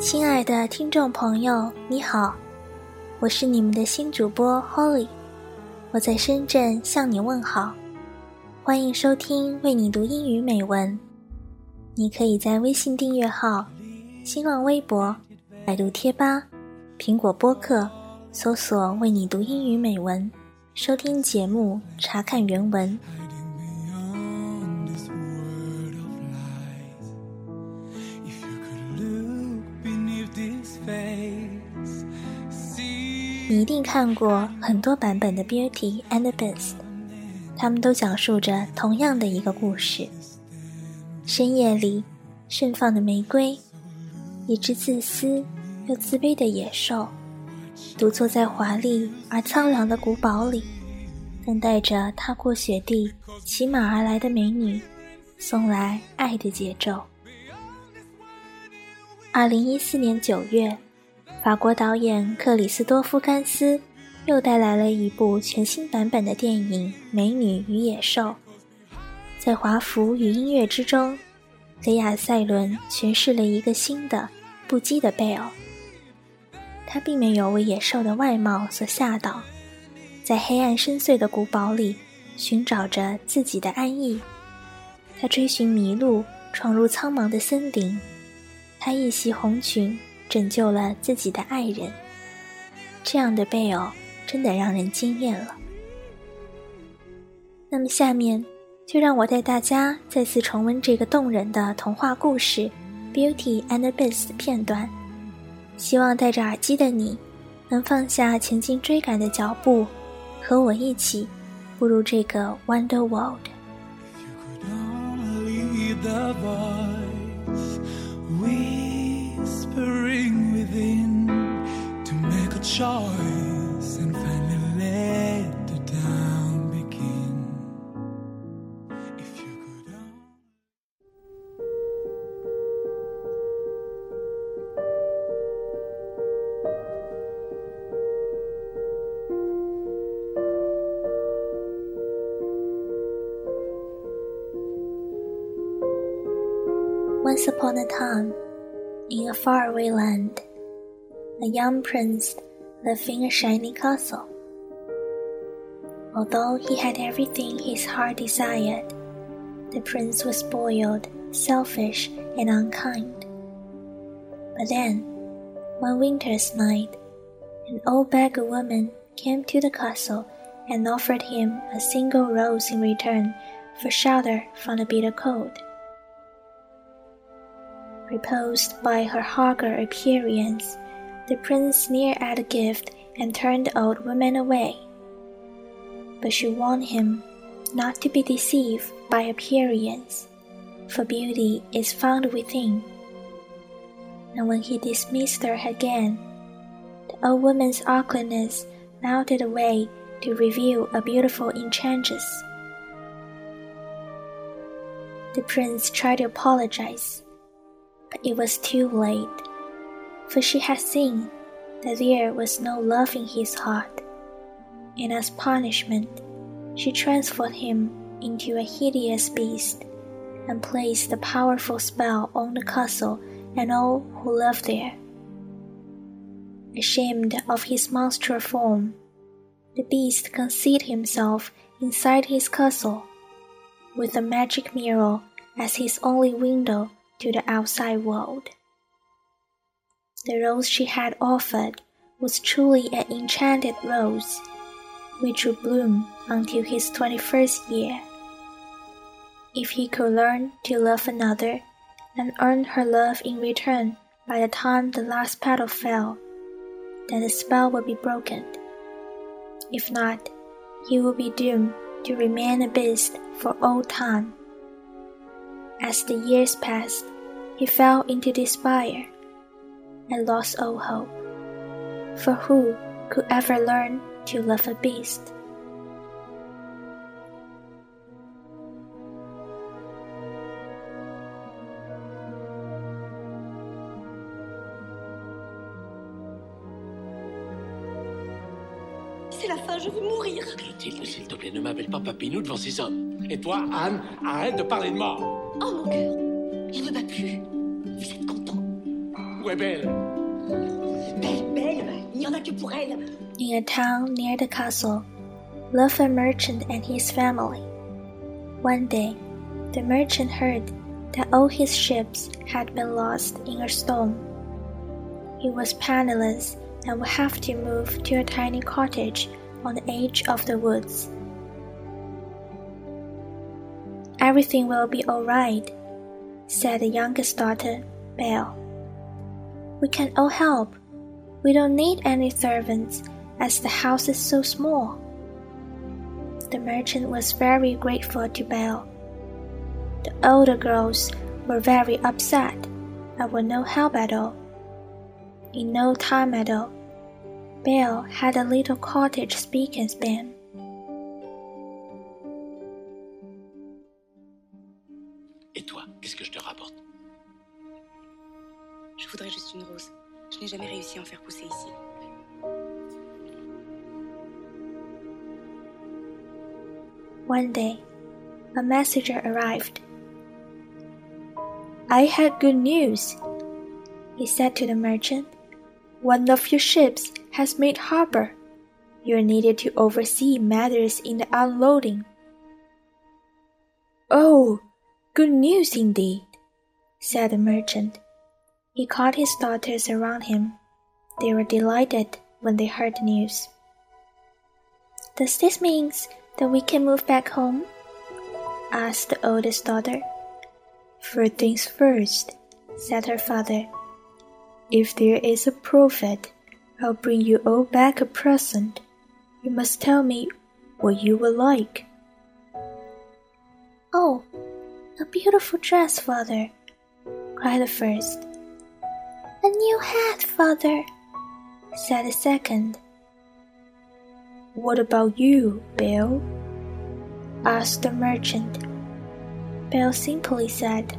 亲爱的听众朋友，你好，我是你们的新主播 Holly，我在深圳向你问好，欢迎收听为你读英语美文。你可以在微信订阅号、新浪微博、百度贴吧、苹果播客搜索“为你读英语美文”，收听节目，查看原文。一定看过很多版本的《Beauty and the Beast》，他们都讲述着同样的一个故事：深夜里盛放的玫瑰，一只自私又自卑的野兽，独坐在华丽而苍凉的古堡里，等待着踏过雪地骑马而来的美女送来爱的节奏。二零一四年九月。法国导演克里斯多夫·甘斯又带来了一部全新版本的电影《美女与野兽》。在华服与音乐之中，雷亚·塞伦诠释了一个新的、不羁的贝尔。他并没有为野兽的外貌所吓倒，在黑暗深邃的古堡里寻找着自己的安逸。他追寻麋鹿，闯入苍茫的森林。他一袭红裙。拯救了自己的爱人，这样的贝偶真的让人惊艳了。那么，下面就让我带大家再次重温这个动人的童话故事《Beauty and the Beast》片段。希望戴着耳机的你，能放下前进追赶的脚步，和我一起步入这个 Wonder World。Choice and finally let the down begin. If you could Once upon a time, in a faraway land, a young prince lived in a shiny castle. Although he had everything his heart desired, the prince was spoiled, selfish, and unkind. But then, one winter's night, an old beggar woman came to the castle and offered him a single rose in return for shelter from the bitter cold. Repulsed by her haggard appearance, the prince sneered at the gift and turned the old woman away. But she warned him not to be deceived by appearance, for beauty is found within. And when he dismissed her again, the old woman's ugliness melted away to reveal a beautiful enchantress. The prince tried to apologize, but it was too late for she had seen that there was no love in his heart, and as punishment, she transformed him into a hideous beast and placed a powerful spell on the castle and all who lived there. Ashamed of his monstrous form, the beast concealed himself inside his castle, with a magic mirror as his only window to the outside world. The rose she had offered was truly an enchanted rose, which would bloom until his twenty-first year. If he could learn to love another and earn her love in return by the time the last petal fell, then the spell would be broken. If not, he would be doomed to remain a beast for all time. As the years passed, he fell into despair and lost all hope. For who could ever learn to love a beast? C'est la fin, je veux mourir. Clotilde, s'il te plaît, ne m'appelle pas Papinou devant ces hommes. Et toi, Anne, arrête de parler de mort. Oh mon cœur, il ne bat plus. Vous êtes content Où est Belle Belle, belle, il n'y en a que pour elle. In a town near the castle lived a merchant and his family. One day, the merchant heard that all his ships had been lost in a storm. He was penniless and would have to move to a tiny cottage on the edge of the woods. Everything will be all right, said the youngest daughter, Belle. We can all help. We don't need any servants, as the house is so small. The merchant was very grateful to Belle. The older girls were very upset and were no help at all. In no time at all, Belle had a little cottage speak and span. N'ai jamais réussi à en faire pousser ici. One day, a messenger arrived. I had good news, he said to the merchant. One of your ships has made harbor. You are needed to oversee matters in the unloading. Oh, good news indeed, said the merchant. He called his daughters around him. They were delighted when they heard the news. Does this mean that we can move back home? asked the oldest daughter. First things first, said her father. If there is a prophet, I'll bring you all back a present. You must tell me what you would like. Oh, a beautiful dress, father, cried the first. A new hat, father, said the second. What about you, Belle? asked the merchant. Belle simply said,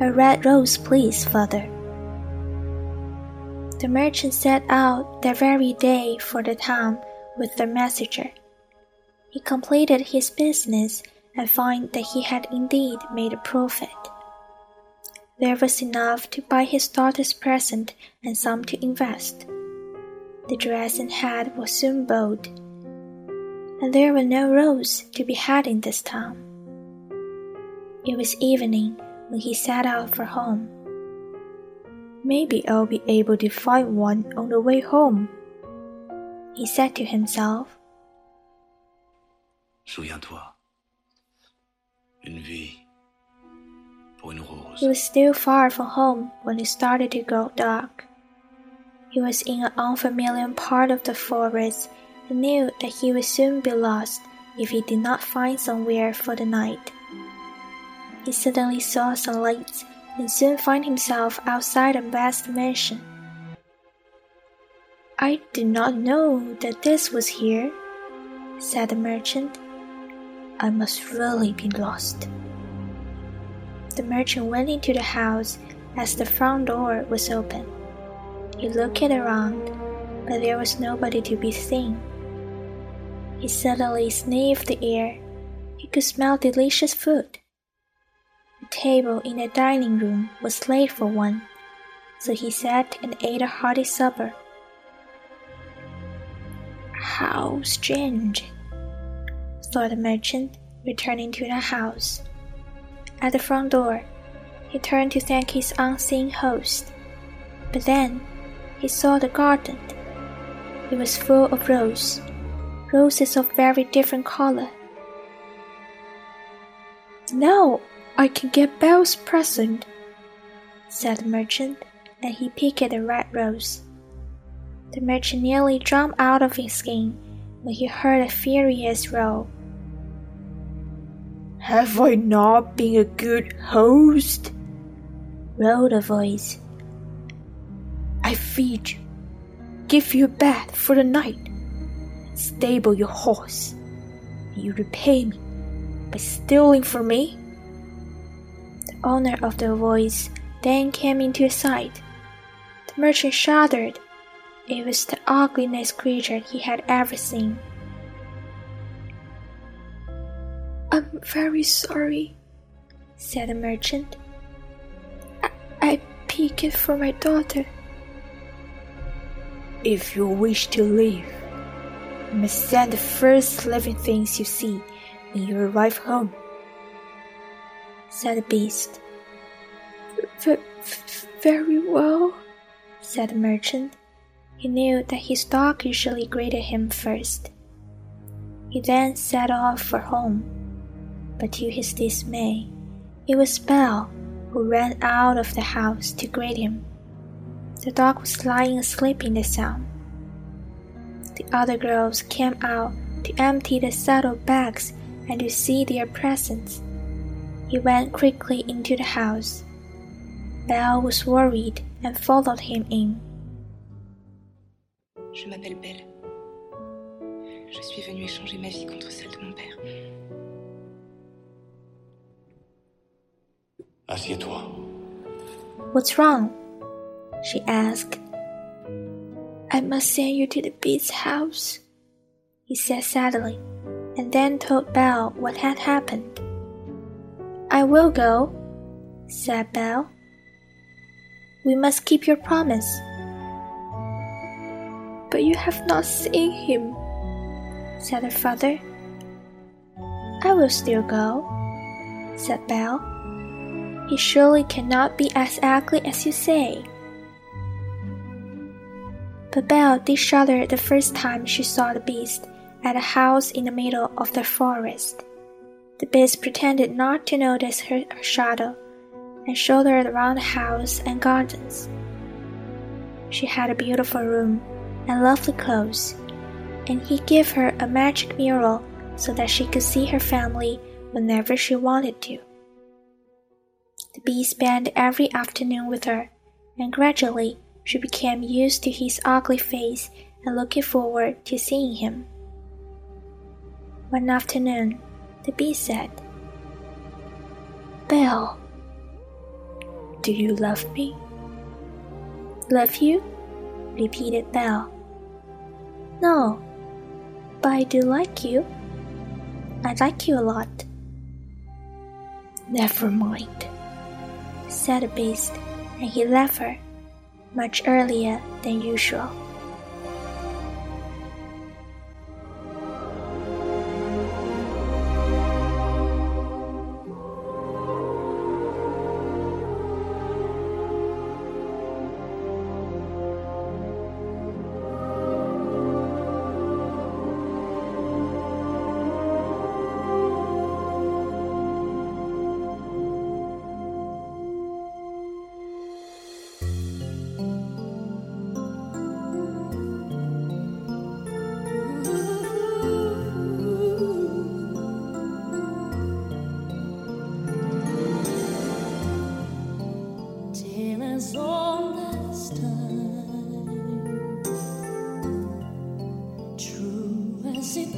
A red rose, please, father. The merchant set out that very day for the town with the messenger. He completed his business and found that he had indeed made a profit. There was enough to buy his daughter's present and some to invest. The dress and hat were soon bought, and there were no roses to be had in this town. It was evening when he set out for home. Maybe I'll be able to find one on the way home, he said to himself. Souviens-toi. Une vie pour une rose. He was still far from home when it started to grow dark. He was in an unfamiliar part of the forest and knew that he would soon be lost if he did not find somewhere for the night. He suddenly saw some lights and soon found himself outside a vast mansion. I did not know that this was here, said the merchant. I must really be lost. The merchant went into the house as the front door was open. He looked around, but there was nobody to be seen. He suddenly sniffed the air. He could smell delicious food. The table in the dining room was laid for one, so he sat and ate a hearty supper. How strange, thought the merchant, returning to the house. At the front door, he turned to thank his unseen host, but then he saw the garden. It was full of roses, roses of very different color. Now I can get Belle's present, said the merchant, and he picked a red rose. The merchant nearly jumped out of his skin when he heard a furious roar. Have I not been a good host? roared a voice. I feed you, give you a bed for the night, stable your horse, you repay me by stealing from me? The owner of the voice then came into sight. The merchant shuddered. It was the ugliest creature he had ever seen. I'm very sorry, said the merchant. I, I a gift for my daughter. If you wish to live, you must send the first living things you see when you arrive home, said the beast. V very well, said the merchant. He knew that his dog usually greeted him first. He then set off for home, but to his dismay, it was Belle who ran out of the house to greet him. The dog was lying asleep in the sun. The other girls came out to empty the saddle bags and to see their presents. He went quickly into the house. Belle was worried and followed him in. Je m'appelle Belle. Je suis venue échanger ma vie contre celle de mon père. Assieds-toi. What's wrong? she asked. I must send you to the beast's house, he said sadly, and then told Belle what had happened. I will go, said Belle. We must keep your promise. But you have not seen him, said her father. I will still go, said Belle. He surely cannot be as ugly as you say. But Belle did shudder the first time she saw the beast at a house in the middle of the forest. The beast pretended not to notice her, shadow and showed her around the house and gardens. She had a beautiful room and lovely clothes, and he gave her a magic mirror so that she could see her family whenever she wanted to. The bee spent every afternoon with her, and gradually she became used to his ugly face and looking forward to seeing him. One afternoon, the bee said, Belle, do you love me? Love you? repeated Belle. No, but I do like you. I like you a lot. Never mind, said the beast, and he left her much earlier than usual.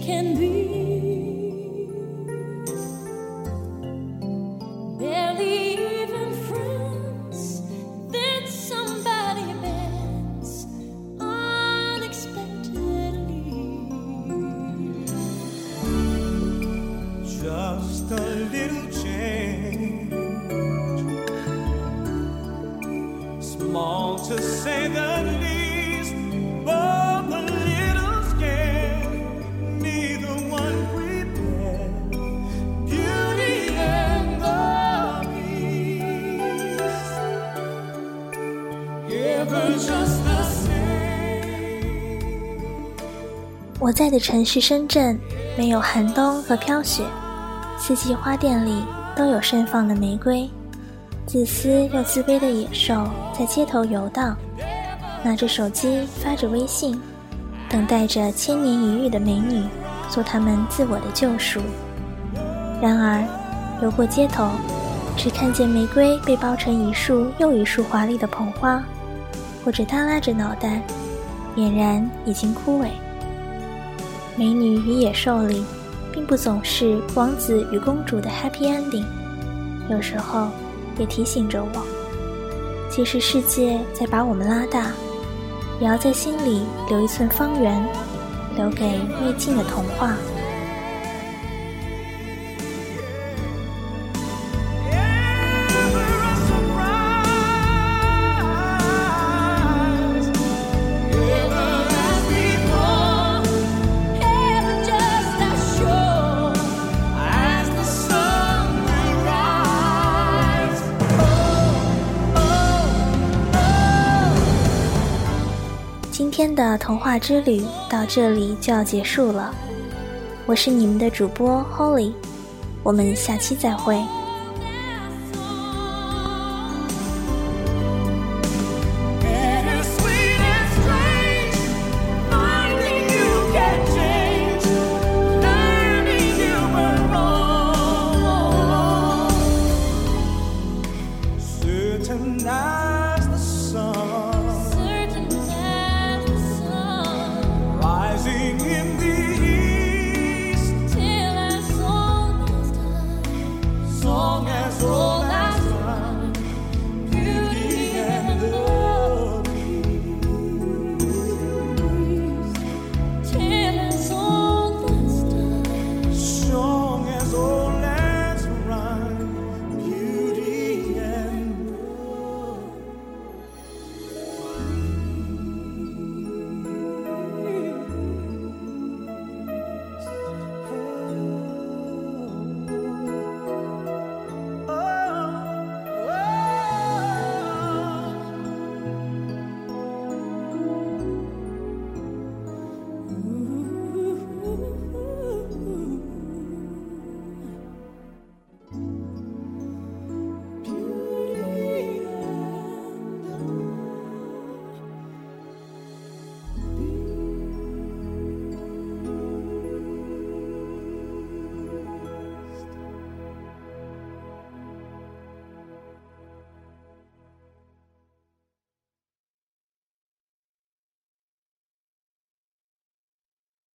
Never 我在的城市深圳没有寒冬和飘雪，四季花店里都有盛放的玫瑰。自私又自卑的野兽在街头游荡，拿着手机发着微信，等待着千年一遇的美女做他们自我的救赎。然而，游过街头，只看见玫瑰被包成一束又一束华丽的捧花，或者耷拉着脑袋，俨然已经枯萎。美女与野兽里，并不总是王子与公主的 happy ending，有时候。也提醒着我，即使世界在把我们拉大，也要在心里留一寸方圆，留给未尽的童话。的童话之旅到这里就要结束了。我是你们的主播 Holly，我们下期再会。